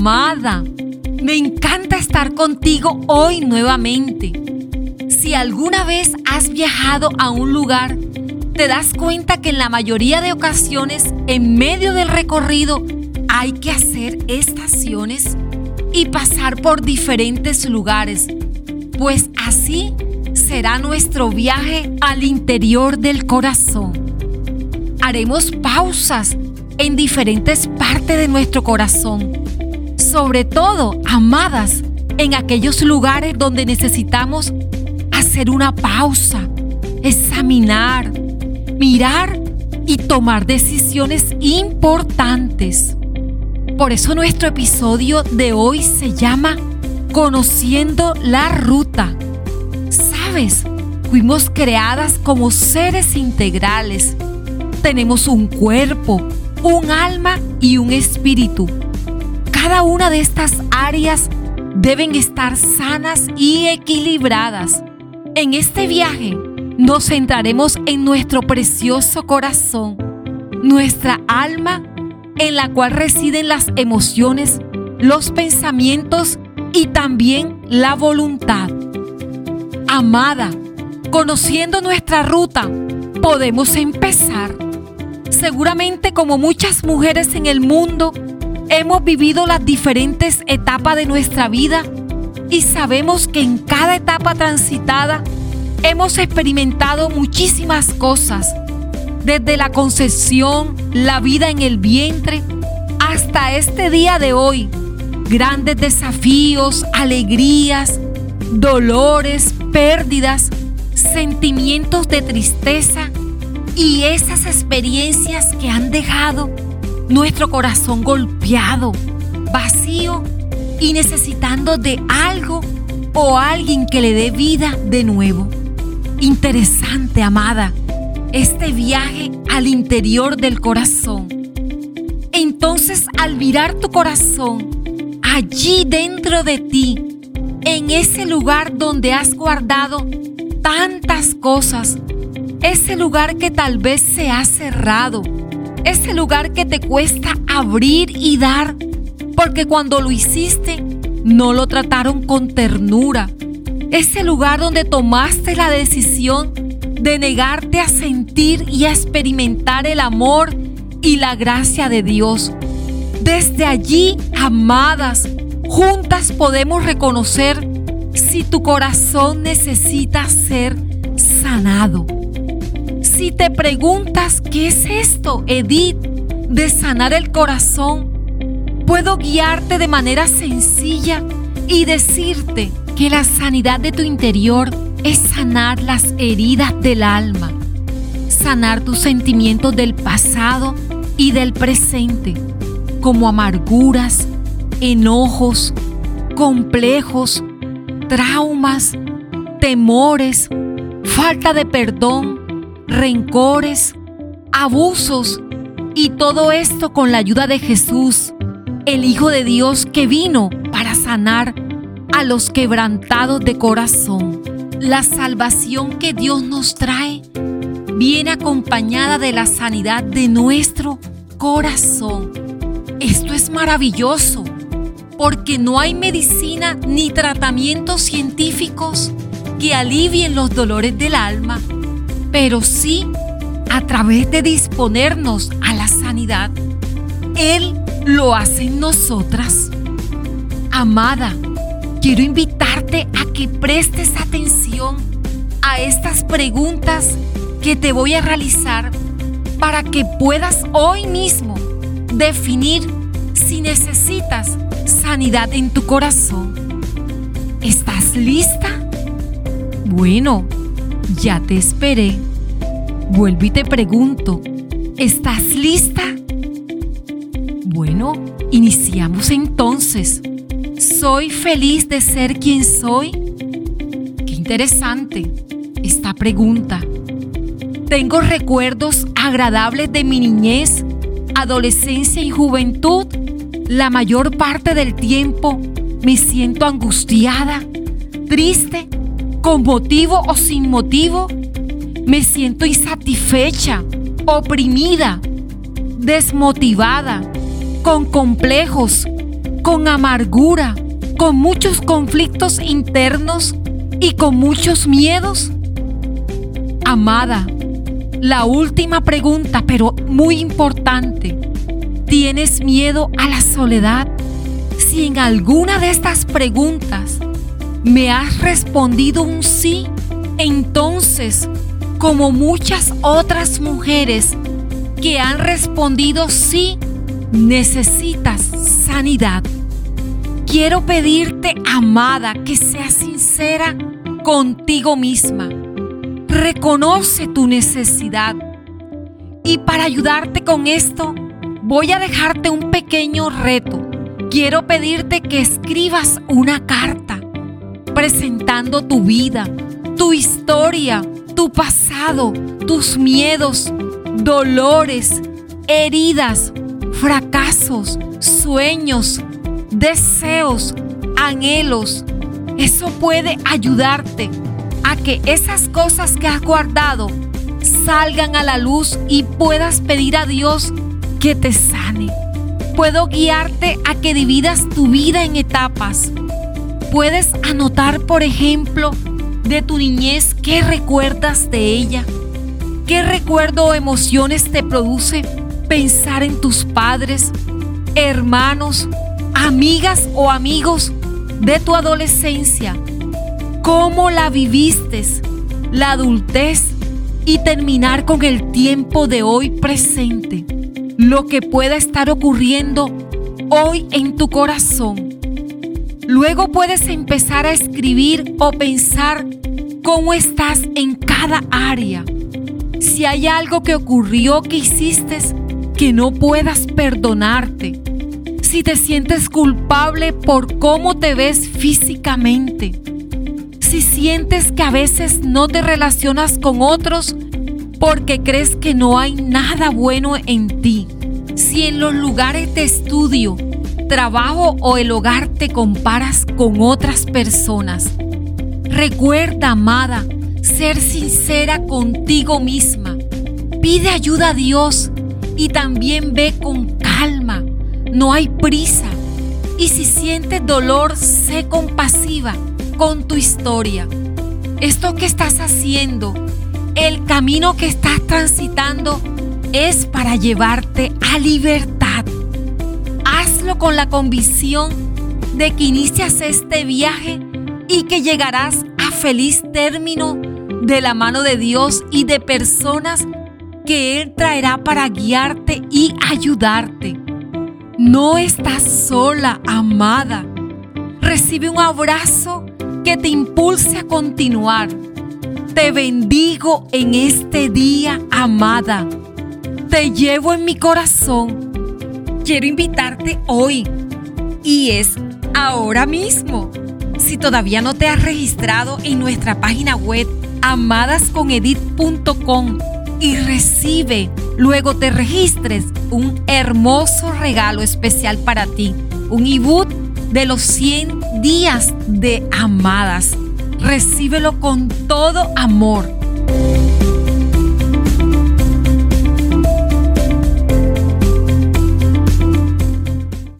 amada. Me encanta estar contigo hoy nuevamente. Si alguna vez has viajado a un lugar, te das cuenta que en la mayoría de ocasiones, en medio del recorrido, hay que hacer estaciones y pasar por diferentes lugares, pues así será nuestro viaje al interior del corazón. Haremos pausas en diferentes partes de nuestro corazón, sobre todo, amadas, en aquellos lugares donde necesitamos hacer una pausa, examinar, mirar y tomar decisiones importantes. Por eso nuestro episodio de hoy se llama Conociendo la Ruta. ¿Sabes? Fuimos creadas como seres integrales. Tenemos un cuerpo, un alma y un espíritu. Cada una de estas áreas deben estar sanas y equilibradas. En este viaje nos centraremos en nuestro precioso corazón, nuestra alma en la cual residen las emociones, los pensamientos y también la voluntad. Amada, conociendo nuestra ruta, podemos empezar seguramente como muchas mujeres en el mundo, hemos vivido las diferentes etapas de nuestra vida y sabemos que en cada etapa transitada hemos experimentado muchísimas cosas, desde la concepción, la vida en el vientre, hasta este día de hoy. Grandes desafíos, alegrías, dolores, pérdidas, sentimientos de tristeza, y esas experiencias que han dejado nuestro corazón golpeado, vacío y necesitando de algo o alguien que le dé vida de nuevo. Interesante, amada, este viaje al interior del corazón. Entonces, al mirar tu corazón, allí dentro de ti, en ese lugar donde has guardado tantas cosas, ese lugar que tal vez se ha cerrado, ese lugar que te cuesta abrir y dar, porque cuando lo hiciste no lo trataron con ternura, ese lugar donde tomaste la decisión de negarte a sentir y a experimentar el amor y la gracia de Dios. Desde allí, amadas, juntas podemos reconocer si tu corazón necesita ser sanado. Si te preguntas qué es esto, Edith, de sanar el corazón, puedo guiarte de manera sencilla y decirte que la sanidad de tu interior es sanar las heridas del alma, sanar tus sentimientos del pasado y del presente, como amarguras, enojos, complejos, traumas, temores, falta de perdón, rencores, abusos y todo esto con la ayuda de Jesús, el Hijo de Dios que vino para sanar a los quebrantados de corazón. La salvación que Dios nos trae viene acompañada de la sanidad de nuestro corazón. Esto es maravilloso porque no hay medicina ni tratamientos científicos que alivien los dolores del alma pero sí a través de disponernos a la sanidad. Él lo hace en nosotras. Amada, quiero invitarte a que prestes atención a estas preguntas que te voy a realizar para que puedas hoy mismo definir si necesitas sanidad en tu corazón. ¿Estás lista? Bueno, ya te esperé. Vuelvo y te pregunto, ¿estás lista? Bueno, iniciamos entonces. ¿Soy feliz de ser quien soy? Qué interesante esta pregunta. ¿Tengo recuerdos agradables de mi niñez, adolescencia y juventud? La mayor parte del tiempo me siento angustiada, triste con motivo o sin motivo, me siento insatisfecha, oprimida, desmotivada, con complejos, con amargura, con muchos conflictos internos y con muchos miedos? Amada, la última pregunta, pero muy importante. ¿Tienes miedo a la soledad? Si en alguna de estas preguntas me has respondido un sí, entonces, como muchas otras mujeres que han respondido sí, necesitas sanidad. Quiero pedirte, amada, que seas sincera contigo misma. Reconoce tu necesidad. Y para ayudarte con esto, voy a dejarte un pequeño reto. Quiero pedirte que escribas una carta presentando tu vida, tu historia, tu pasado, tus miedos, dolores, heridas, fracasos, sueños, deseos, anhelos. Eso puede ayudarte a que esas cosas que has guardado salgan a la luz y puedas pedir a Dios que te sane. Puedo guiarte a que dividas tu vida en etapas. Puedes anotar, por ejemplo, de tu niñez qué recuerdas de ella. ¿Qué recuerdo o emociones te produce pensar en tus padres, hermanos, amigas o amigos de tu adolescencia? ¿Cómo la viviste, la adultez y terminar con el tiempo de hoy presente? Lo que pueda estar ocurriendo hoy en tu corazón. Luego puedes empezar a escribir o pensar cómo estás en cada área. Si hay algo que ocurrió que hiciste que no puedas perdonarte, si te sientes culpable por cómo te ves físicamente, si sientes que a veces no te relacionas con otros porque crees que no hay nada bueno en ti, si en los lugares de estudio, trabajo o el hogar te comparas con otras personas. Recuerda, amada, ser sincera contigo misma. Pide ayuda a Dios y también ve con calma. No hay prisa. Y si sientes dolor, sé compasiva con tu historia. Esto que estás haciendo, el camino que estás transitando, es para llevarte a libertad. Con la convicción de que inicias este viaje y que llegarás a feliz término de la mano de Dios y de personas que Él traerá para guiarte y ayudarte. No estás sola, amada. Recibe un abrazo que te impulse a continuar. Te bendigo en este día, amada. Te llevo en mi corazón. Quiero invitarte hoy y es ahora mismo. Si todavía no te has registrado en nuestra página web amadasconedit.com y recibe, luego te registres, un hermoso regalo especial para ti, un ebook de los 100 días de amadas. Recíbelo con todo amor